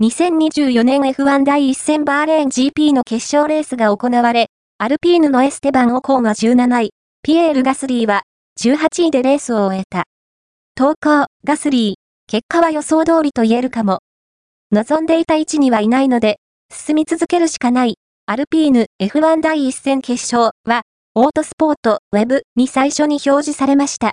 2024年 F1 第1戦バーレーン GP の決勝レースが行われ、アルピーヌのエステバン・オコンは17位、ピエール・ガスリーは18位でレースを終えた。投稿、ガスリー、結果は予想通りと言えるかも。望んでいた位置にはいないので、進み続けるしかない。アルピーヌ F1 第1戦決勝は、オートスポートウェブに最初に表示されました。